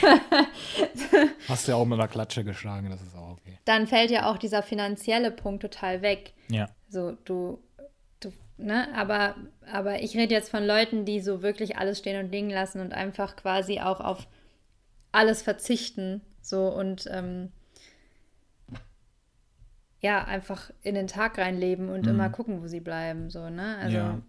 Hast du ja auch mit einer Klatsche geschlagen, das ist auch okay.
dann fällt ja auch dieser finanzielle Punkt total weg.
Ja.
So, du, du, ne, aber, aber ich rede jetzt von Leuten, die so wirklich alles stehen und liegen lassen und einfach quasi auch auf alles verzichten. So und ähm, ja, einfach in den Tag reinleben und
Mhm.
immer gucken, wo sie bleiben. So, ne? Also
Ja.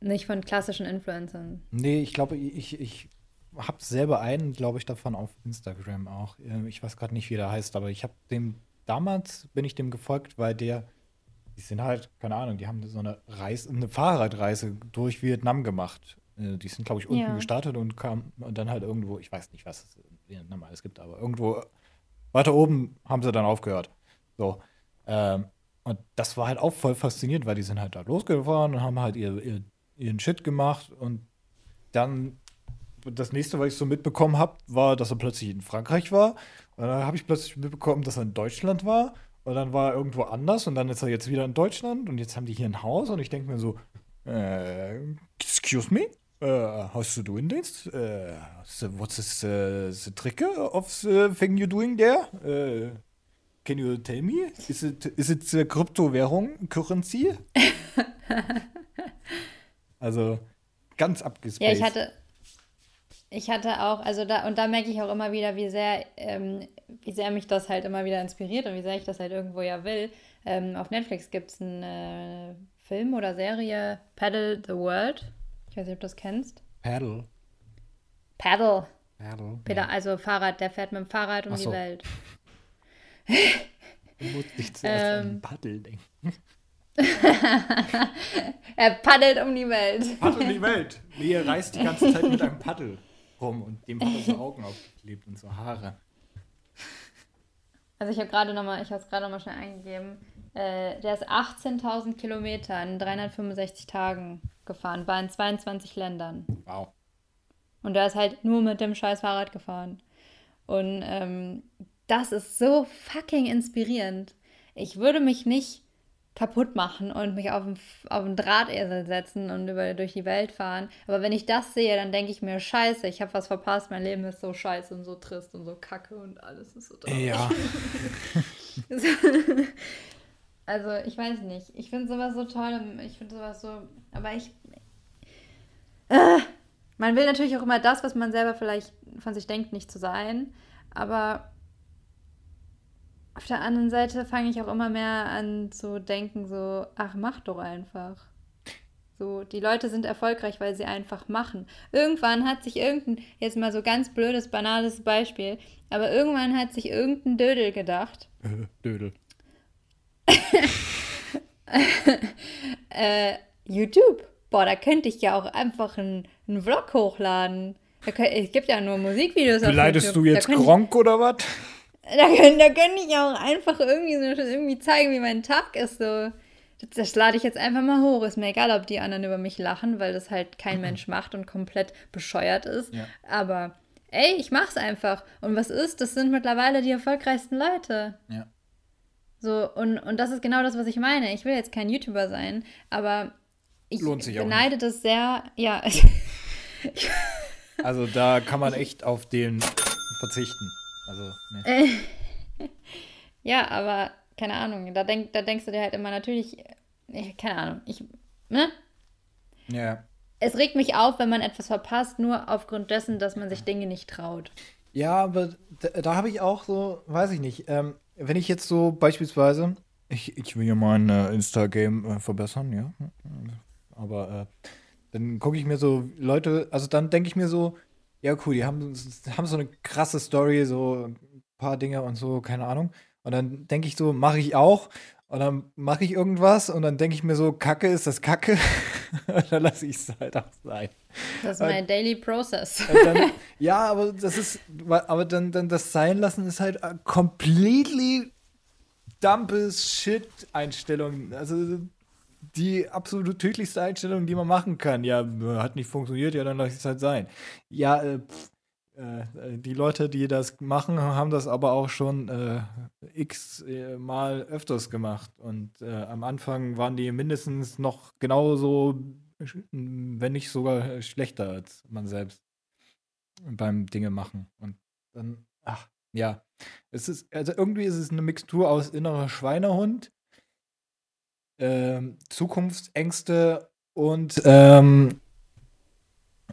nicht von klassischen Influencern.
Nee, ich glaube, ich, ich habe selber einen, glaube ich, davon auf Instagram auch. Ähm, Ich weiß gerade nicht, wie der heißt, aber ich habe dem, damals bin ich dem gefolgt, weil der, die sind halt, keine Ahnung, die haben so eine Reise, eine Fahrradreise durch Vietnam gemacht. Äh, Die sind, glaube ich, unten
Ja.
gestartet und kamen und dann halt irgendwo, ich weiß nicht, was es in Vietnam alles gibt, aber irgendwo weiter oben haben sie dann aufgehört. So. Ähm, und das war halt auch voll faszinierend, weil die sind halt da losgefahren und haben halt ihr, ihr, ihren Shit gemacht und dann das nächste, was ich so mitbekommen habe, war, dass er plötzlich in Frankreich war. Und dann habe ich plötzlich mitbekommen, dass er in Deutschland war. Und dann war er irgendwo anders und dann ist er jetzt wieder in Deutschland und jetzt haben die hier ein Haus und ich denke mir so, äh, excuse me? Uh, how's you doing this? Uh, so what's this, uh, the trick of the thing you're doing there? Uh, can you tell me? Is it, is it the Kryptowährung, Currency? also ganz
Ja,
abgespaced.
ich hatte, ich hatte auch, also da, und da merke ich auch immer wieder, wie sehr, ähm, wie sehr mich das halt immer wieder inspiriert und wie sehr ich das halt irgendwo ja will. Ähm, auf Netflix gibt es einen äh, Film oder Serie, Paddle the World. Ich weiß nicht, ob du das kennst.
Paddle.
Paddle.
Paddle.
Peter, also Fahrrad, der fährt mit dem Fahrrad um
so.
die Welt.
Du musst nicht zuerst an
Ähm.
Paddel denken.
Er paddelt um die Welt.
Paddel die Welt. Lea reist die ganze Zeit mit einem Paddel rum und dem hat er so Augen aufgeklebt und so Haare.
Also ich habe gerade nochmal, ich habe es gerade nochmal schnell eingegeben. Äh, der ist 18.000 Kilometer in 365 Tagen gefahren, war in 22 Ländern.
Wow.
Und der ist halt nur mit dem scheiß Fahrrad gefahren. Und ähm, das ist so fucking inspirierend. Ich würde mich nicht kaputt machen und mich auf einen, auf einen Drahtesel setzen und über, durch die Welt fahren. Aber wenn ich das sehe, dann denke ich mir, scheiße, ich habe was verpasst, mein Leben ist so scheiße und so trist und so kacke und alles ist so traurig.
Ja.
Also, ich weiß nicht. Ich finde sowas so toll. und Ich finde sowas so. Aber ich. Äh, man will natürlich auch immer das, was man selber vielleicht von sich denkt, nicht zu sein. Aber auf der anderen Seite fange ich auch immer mehr an zu denken, so, ach, mach doch einfach. So, die Leute sind erfolgreich, weil sie einfach machen. Irgendwann hat sich irgendein, jetzt mal so ganz blödes, banales Beispiel, aber irgendwann hat sich irgendein Dödel gedacht,
Dödel.
äh, YouTube. Boah, da könnte ich ja auch einfach einen, einen Vlog hochladen. Es gibt ja nur Musikvideos auf
Beleidigst
YouTube.
du jetzt Gronk oder was?
Da, könnte, da könnte ich auch einfach irgendwie, so, irgendwie zeigen, wie mein Tag ist. So. Das, das lade ich jetzt einfach mal hoch. Ist mir egal, ob die anderen über mich lachen, weil das halt kein Mensch macht und komplett bescheuert ist.
Ja.
Aber ey, ich mach's einfach. Und was ist? Das sind mittlerweile die erfolgreichsten Leute.
Ja.
So, und, und das ist genau das, was ich meine. Ich will jetzt kein YouTuber sein, aber ich
Lohnt sich
beneide das sehr. Ja,
Also da kann man echt auf den verzichten. Also, ne.
ja, aber keine Ahnung. Da, denk, da denkst du dir halt immer natürlich, keine Ahnung. Ich, ne?
Ja.
Es regt mich auf, wenn man etwas verpasst, nur aufgrund dessen, dass man sich Dinge nicht traut.
Ja, aber da, da habe ich auch so, weiß ich nicht, ähm, wenn ich jetzt so beispielsweise, ich, ich will ja mein äh, Insta-Game äh, verbessern, ja, aber äh, dann gucke ich mir so Leute, also dann denke ich mir so, ja cool, die haben, haben so eine krasse Story, so ein paar Dinge und so, keine Ahnung. Und dann denke ich so, mache ich auch. Und dann mache ich irgendwas und dann denke ich mir so, Kacke ist das Kacke. und dann lasse ich es halt auch sein.
Das ist mein Daily Process.
Und dann, ja, aber das ist, aber dann, dann das sein lassen ist halt äh, completely dumpes Shit-Einstellung. Also die absolut tödlichste Einstellung, die man machen kann. Ja, hat nicht funktioniert, ja, dann lasse ich es halt sein. Ja, äh, pff, äh, die Leute, die das machen, haben das aber auch schon äh, x äh, Mal öfters gemacht. Und äh, am Anfang waren die mindestens noch genauso, wenn nicht sogar schlechter als man selbst beim Dinge machen. Und dann, ach, ja. Es ist, also irgendwie ist es eine Mixtur aus innerer Schweinehund, ähm, Zukunftsängste und ähm,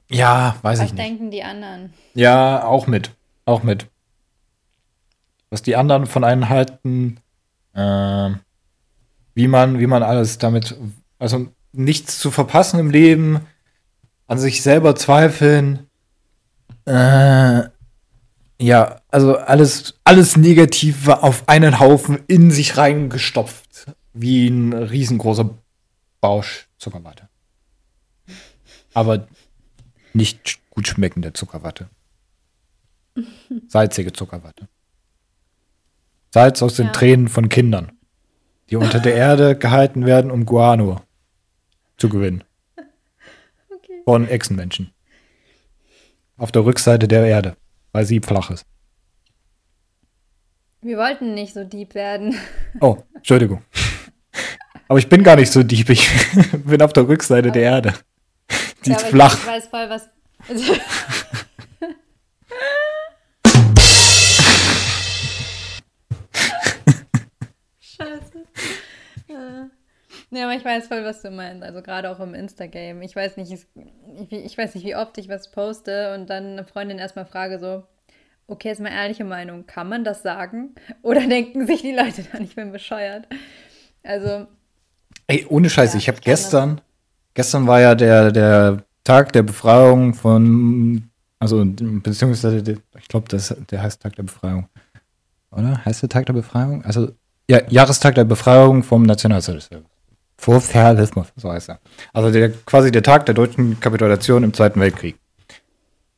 ja, weiß
Was
ich nicht.
denken die anderen?
Ja, auch mit. Auch mit. Was die anderen von einem halten, ähm, wie man, wie man alles damit, also nichts zu verpassen im Leben, an sich selber zweifeln, äh, ja, also alles, alles Negative auf einen Haufen in sich reingestopft, wie ein riesengroßer Bausch Zuckerwatte. Aber nicht gut schmeckende Zuckerwatte. Salzige Zuckerwatte. Salz aus den
Ja.
Tränen von Kindern, die unter der Erde gehalten werden, um Guano zu gewinnen.
Okay.
Von Echsenmenschen. Auf der Rückseite der Erde, weil sie flach ist.
Wir wollten nicht so deep werden.
Oh, Entschuldigung. Aber ich bin gar nicht so deep. Ich bin auf der Rückseite der Erde. Die
Ja,
ist flach.
Ich weiß voll, was. Scheiße. Ja, aber ich weiß voll, was du meinst. Also gerade auch im Instagame. Ich weiß nicht, ich, ich weiß nicht, wie oft ich was poste und dann eine Freundin erstmal frage so, okay, ist meine ehrliche Meinung, kann man das sagen? Oder denken sich die Leute dann, ich bin bescheuert? Also.
Ey, ohne Scheiße, ja, ich habe gestern, gestern war ja der, der Tag der Befreiung von, also beziehungsweise, ich glaube, der heißt Tag der Befreiung. Oder? Heißt der Tag der Befreiung? Also, ja, Jahrestag der Befreiung vom Nationalsozialismus. Sozialismus, so heißt er. Also der, quasi der Tag der deutschen Kapitulation im Zweiten Weltkrieg.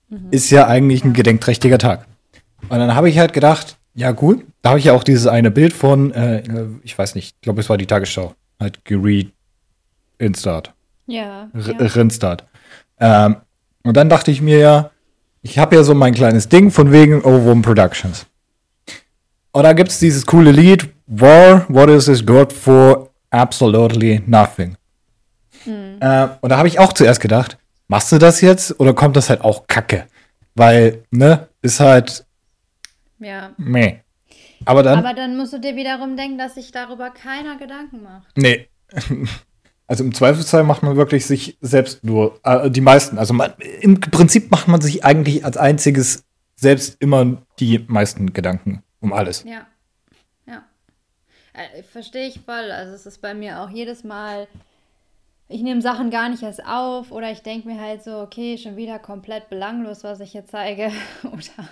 Mhm. Ist ja eigentlich ein gedenkträchtiger Tag. Und dann habe ich halt gedacht, ja gut, da habe ich ja auch dieses eine Bild von, äh, ich weiß nicht, ich glaube, es war die Tagesschau, halt geread Instart.
Ja.
Ja. Rinstart. Ähm, und dann dachte ich mir ja, ich habe ja so mein kleines Ding von wegen Ovum Productions. Und da gibt es dieses coole Lied, War, what is this good for? Absolutely nothing. Mhm. Äh, und da habe ich auch zuerst gedacht, machst du das jetzt oder kommt das halt auch kacke? Weil, ne, ist halt.
Ja.
Meh. Aber dann.
Aber dann musst du dir wiederum denken, dass sich darüber keiner Gedanken macht.
Nee. Also im Zweifelsfall macht man wirklich sich selbst nur, äh, die meisten, also man, im Prinzip macht man sich eigentlich als einziges selbst immer die meisten Gedanken um alles.
Ja. Ja. Äh, Verstehe ich voll. Also es ist bei mir auch jedes Mal, ich nehme Sachen gar nicht erst auf oder ich denke mir halt so, okay, schon wieder komplett belanglos, was ich hier zeige. oder,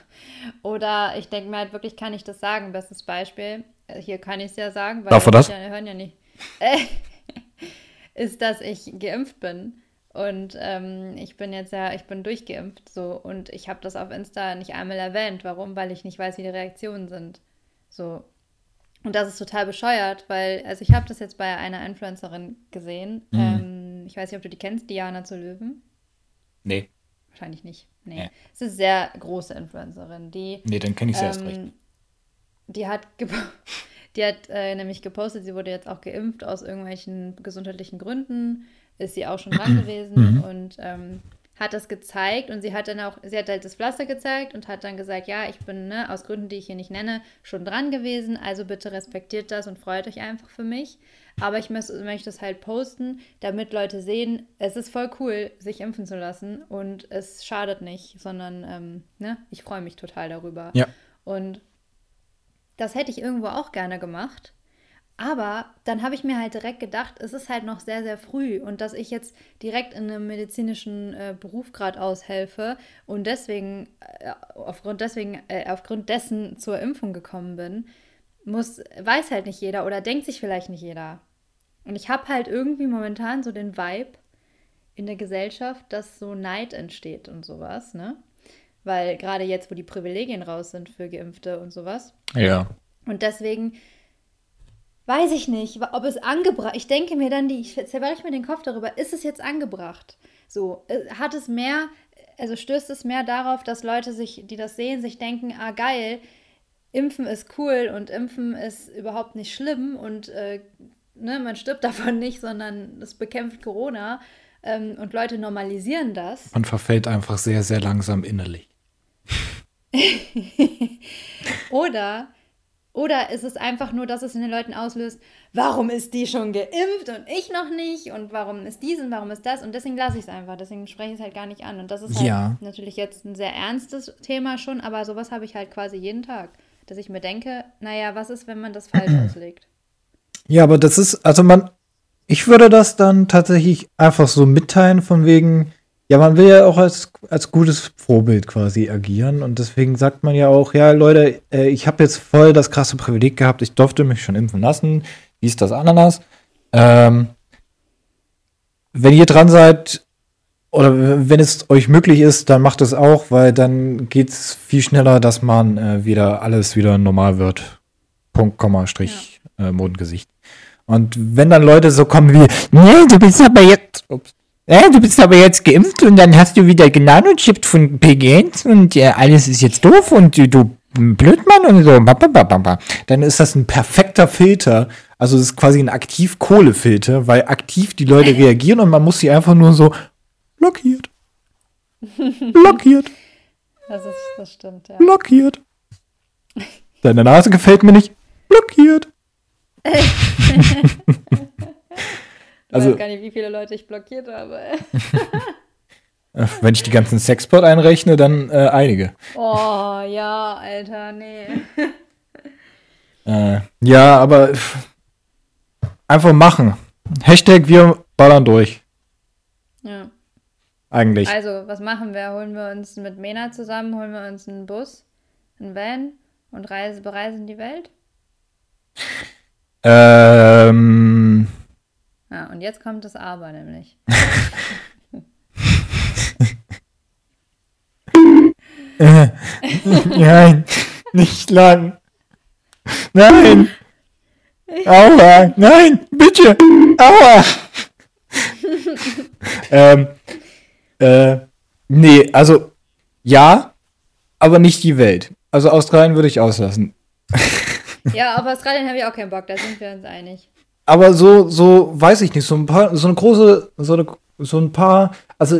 oder ich denke mir halt wirklich, kann ich das sagen? Bestes Beispiel, äh, hier kann ich es ja sagen,
weil Darf das?
Ja, hören ja nicht. Ist, dass ich geimpft bin. Und ähm, ich bin jetzt ja, ich bin durchgeimpft so und ich habe das auf Insta nicht einmal erwähnt. Warum? Weil ich nicht weiß, wie die Reaktionen sind. So. Und das ist total bescheuert, weil, also ich habe das jetzt bei einer Influencerin gesehen. Mhm. Ähm, ich weiß nicht, ob du die kennst, Diana zu Löwen.
Nee.
Wahrscheinlich nicht. Nee. nee. Es ist eine sehr große Influencerin, die.
Nee, dann kenne ich sie ähm, erst recht.
Die hat, die hat äh, nämlich gepostet, sie wurde jetzt auch geimpft aus irgendwelchen gesundheitlichen Gründen ist sie auch schon dran gewesen mhm. und ähm, hat das gezeigt und sie hat dann auch, sie hat halt das Pflaster gezeigt und hat dann gesagt, ja, ich bin ne, aus Gründen, die ich hier nicht nenne, schon dran gewesen, also bitte respektiert das und freut euch einfach für mich. Aber ich möchte, möchte es halt posten, damit Leute sehen, es ist voll cool, sich impfen zu lassen und es schadet nicht, sondern ähm, ne, ich freue mich total darüber.
Ja.
Und das hätte ich irgendwo auch gerne gemacht. Aber dann habe ich mir halt direkt gedacht, es ist halt noch sehr, sehr früh und dass ich jetzt direkt in einem medizinischen äh, Beruf gerade aushelfe und deswegen, äh, aufgrund, deswegen äh, aufgrund dessen zur Impfung gekommen bin, muss, weiß halt nicht jeder oder denkt sich vielleicht nicht jeder. Und ich habe halt irgendwie momentan so den Vibe in der Gesellschaft, dass so Neid entsteht und sowas, ne? Weil gerade jetzt, wo die Privilegien raus sind für Geimpfte und sowas.
Ja.
Und deswegen weiß ich nicht, ob es angebracht, ich denke mir dann, die, ich zerbreche mir den Kopf darüber, ist es jetzt angebracht? So, äh, hat es mehr, also stößt es mehr darauf, dass Leute sich, die das sehen, sich denken, ah geil, Impfen ist cool und Impfen ist überhaupt nicht schlimm und äh, ne, man stirbt davon nicht, sondern es bekämpft Corona ähm, und Leute normalisieren das.
Man verfällt einfach sehr, sehr langsam innerlich.
Oder oder ist es einfach nur, dass es in den Leuten auslöst, warum ist die schon geimpft und ich noch nicht? Und warum ist dies und warum ist das? Und deswegen lasse ich es einfach. Deswegen spreche ich es halt gar nicht an. Und das ist halt ja. natürlich jetzt ein sehr ernstes Thema schon, aber sowas habe ich halt quasi jeden Tag. Dass ich mir denke, naja, was ist, wenn man das falsch auslegt?
Ja, aber das ist, also man, ich würde das dann tatsächlich einfach so mitteilen, von wegen, ja, man will ja auch als, als gutes Vorbild quasi agieren und deswegen sagt man ja auch, ja, Leute, äh, ich habe jetzt voll das krasse Privileg gehabt, ich durfte mich schon impfen lassen, wie ist das Ananas? Ähm, wenn ihr dran seid oder wenn es euch möglich ist, dann macht es auch, weil dann geht es viel schneller, dass man äh, wieder alles wieder normal wird. Punkt, Komma, Strich, ja. äh, Mondgesicht. Und wenn dann Leute so kommen wie, nee, du bist aber jetzt, ups, ja, du bist aber jetzt geimpft und dann hast du wieder Genanochip von PGNs und ja, alles ist jetzt doof und du, du Blödmann und so. Dann ist das ein perfekter Filter. Also es ist quasi ein Aktiv-Kohle-Filter, weil aktiv die Leute reagieren und man muss sie einfach nur so blockiert. blockiert.
Das, ist, das stimmt, ja.
Blockiert. Deine Nase gefällt mir nicht. Blockiert.
Ich
Also-
weiß gar nicht, wie viele Leute ich blockiert habe.
Wenn ich die ganzen Sexport einrechne, dann äh, einige.
Oh, ja, Alter, nee.
Äh, ja, aber einfach machen. Hashtag wir ballern durch.
Ja.
Eigentlich.
Also, was machen wir? Holen wir uns mit Mena zusammen, holen wir uns einen Bus, einen Van und reise, bereisen die Welt?
Ähm,
Ja, und jetzt kommt das Aber nämlich.
nein, nicht lang. Nein. Aua, nein, bitte. Aua. ähm, äh, nee, also ja, aber nicht die Welt. Also Australien würde ich auslassen.
Ja, auf Australien habe ich auch keinen Bock, da sind wir uns einig.
Aber so, so, weiß ich nicht, so ein paar, so eine große, so, eine, so ein paar, also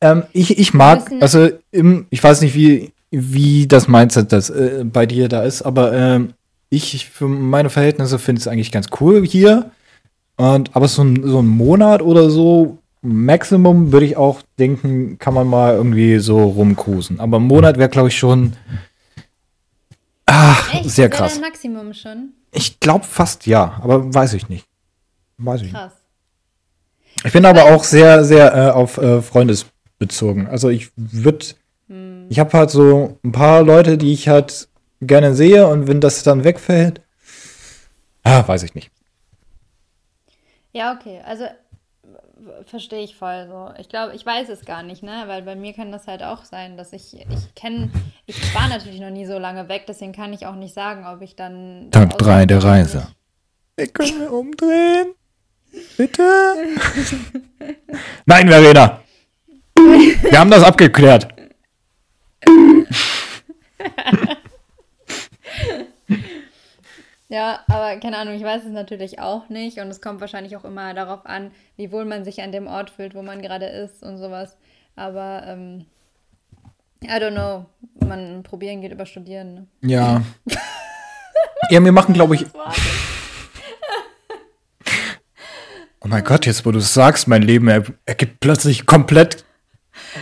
ähm, ich, ich mag, also im, ich weiß nicht, wie, wie das Mindset das äh, bei dir da ist, aber ähm, ich für meine Verhältnisse finde es eigentlich ganz cool hier. Und aber so ein, so ein Monat oder so, Maximum würde ich auch denken, kann man mal irgendwie so rumcruisen. Aber ein Monat wäre, glaube ich, schon ach,
Echt?
sehr krass.
Maximum schon?
Ich glaube fast ja, aber weiß ich nicht. Weiß ich nicht.
Krass.
Ich bin aber auch sehr, sehr äh, auf äh, Freundesbezogen. Also ich würde,
Hm.
ich habe halt so ein paar Leute, die ich halt gerne sehe und wenn das dann wegfällt, ah, weiß ich nicht.
Ja, okay. Also verstehe ich voll so. Ich glaube, ich weiß es gar nicht, ne? Weil bei mir kann das halt auch sein, dass ich, ich kenne, ich war natürlich noch nie so lange weg, deswegen kann ich auch nicht sagen, ob ich dann.
Tag
das
drei der
ausmache oder
Reise. Wir können wir umdrehen? Bitte? Nein, Verena. Wir haben das abgeklärt.
Ja, aber keine Ahnung, ich weiß es natürlich auch nicht und es kommt wahrscheinlich auch immer darauf an, wie wohl man sich an dem Ort fühlt, wo man gerade ist und sowas. Aber ähm, I don't know. Man probieren geht über studieren. Ne?
Ja. Ja, wir machen, glaube ich. Oh mein Gott, jetzt wo du es sagst, mein Leben er, ergibt plötzlich komplett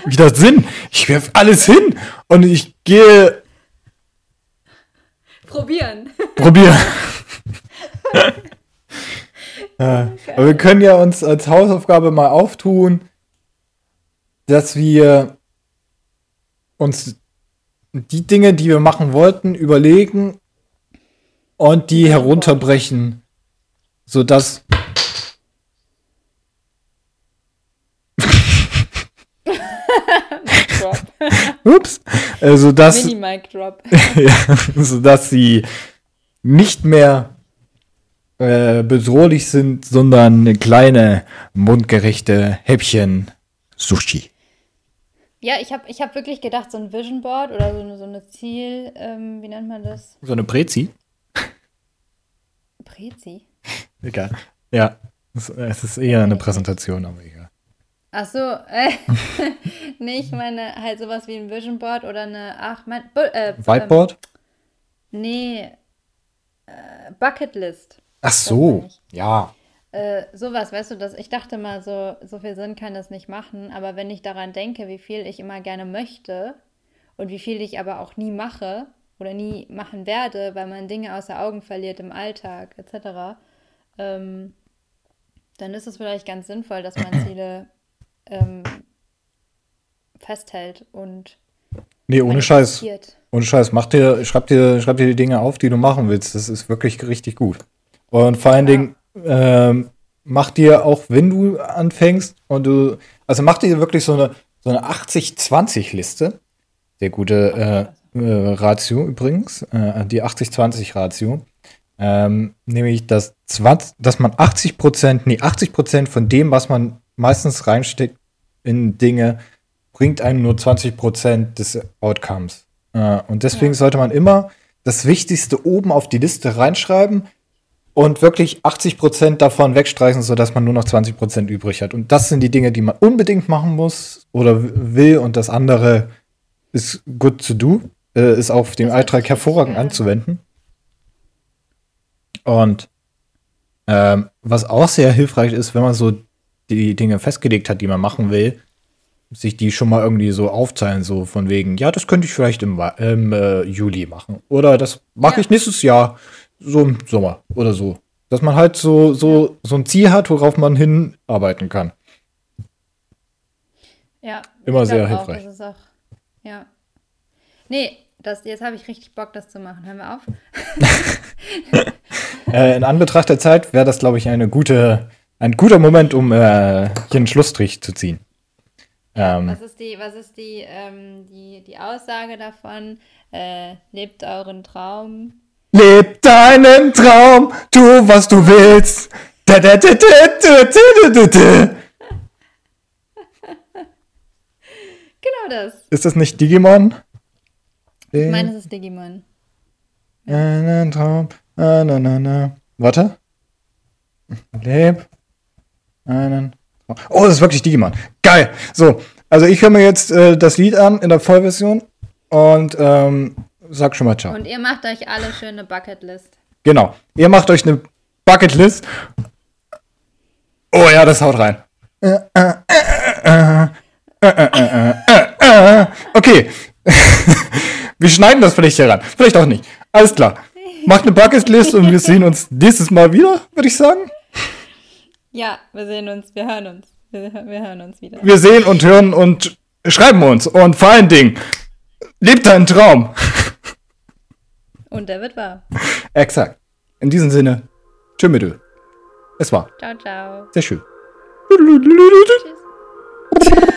wieder Sinn. Ich werf alles hin und ich gehe
Probieren.
probieren. ja, aber wir können ja uns als Hausaufgabe mal auftun, dass wir uns die Dinge, die wir machen wollten, überlegen und die herunterbrechen, sodass
Drop.
Ups. Also, dass,
Mini-Mic Drop.
ja, sodass sie nicht mehr äh, bedrohlich sind, sondern eine kleine, mundgerechte Häppchen Sushi.
Ja, ich habe ich hab wirklich gedacht, so ein Vision Board oder so eine, so eine Ziel, ähm, wie nennt man das?
So eine Prezi?
Prezi.
Egal. Ja, es, es ist eher eine Präsentation, aber egal.
Ach so, äh, nee, ich meine halt sowas wie ein Vision Board oder eine, ach, mein, äh,
Whiteboard?
Ähm, nee, äh, Bucketlist.
Ach so, ja.
Äh, sowas, weißt du, dass ich dachte mal, so, so viel Sinn kann das nicht machen, aber wenn ich daran denke, wie viel ich immer gerne möchte und wie viel ich aber auch nie mache oder nie machen werde, weil man Dinge außer Augen verliert im Alltag etc., ähm, dann ist es vielleicht ganz sinnvoll, dass man Ziele ähm, festhält und
Nee, ohne Scheiß. Ohne Scheiß. Mach dir, schreib dir, schreib dir die Dinge auf, die du machen willst. Das ist wirklich richtig gut. Und vor allen
Ja.
Dingen, ähm, mach dir auch, wenn du anfängst und du, also mach dir wirklich so eine, so eine 80-20-Liste. Sehr gute äh, äh, Ratio übrigens, äh, die 80-20-Ratio. Ähm, nämlich, dass, 20, dass man 80 Prozent, nee, 80 Prozent von dem, was man meistens reinsteckt in Dinge, bringt einem nur 20 Prozent des Outcomes. Äh, und deswegen
Ja.
sollte man immer das Wichtigste oben auf die Liste reinschreiben und wirklich 80 Prozent davon wegstreichen, sodass man nur noch 20 Prozent übrig hat. Und das sind die Dinge, die man unbedingt machen muss oder will. Und das andere ist good to do, äh, ist auf dem
sich
hervorragend
an.
anzuwenden. Und Ähm, was auch sehr hilfreich ist, wenn man so die Dinge festgelegt hat, die man machen will, sich die schon mal irgendwie so aufteilen, so von wegen, ja, das könnte ich vielleicht im, im äh, Juli machen. Oder das mache ja. ich nächstes Jahr, so im Sommer oder so. Dass man halt so, so, so ein Ziel hat, worauf man hinarbeiten kann.
Ja.
Immer sehr hilfreich.
Auch, auch, ja. Nee, das, jetzt habe ich richtig Bock, das zu machen. Hören wir
auf. äh, in Anbetracht der Zeit wäre das, glaube ich, eine gute, ein guter Moment, um äh, hier einen Schlussstrich zu ziehen.
Ähm, was ist die, was ist die, ähm, die, die Aussage davon? Äh, lebt euren Traum.
Lebt deinen Traum, tu was du willst. Da, da, da,
genau das.
Ist das nicht Digimon?
Ich meine, es ist Digimon.
Einen Traum. Na, na, na, na. Warte. Leb einen Oh, das ist wirklich Digimon. Geil. So, also ich höre mir jetzt äh, das Lied an in der Vollversion und ähm, sag schon mal ciao.
Und ihr macht euch alle schöne Bucketlist.
Genau. Ihr macht euch eine Bucketlist. Oh ja, das haut rein. Okay. wir schneiden das vielleicht heran. Vielleicht auch nicht. Alles klar. Macht eine Bucketlist und wir sehen uns nächstes Mal wieder, würde ich sagen.
Ja, wir sehen uns, wir hören uns. Wir, wir hören uns wieder.
Wir sehen und hören und schreiben uns. Und vor allen Dingen, lebt deinen Traum.
Und der wird wahr.
Exakt. In diesem Sinne, tschüss mit Es war.
Ciao, ciao.
Sehr schön. Tschüss.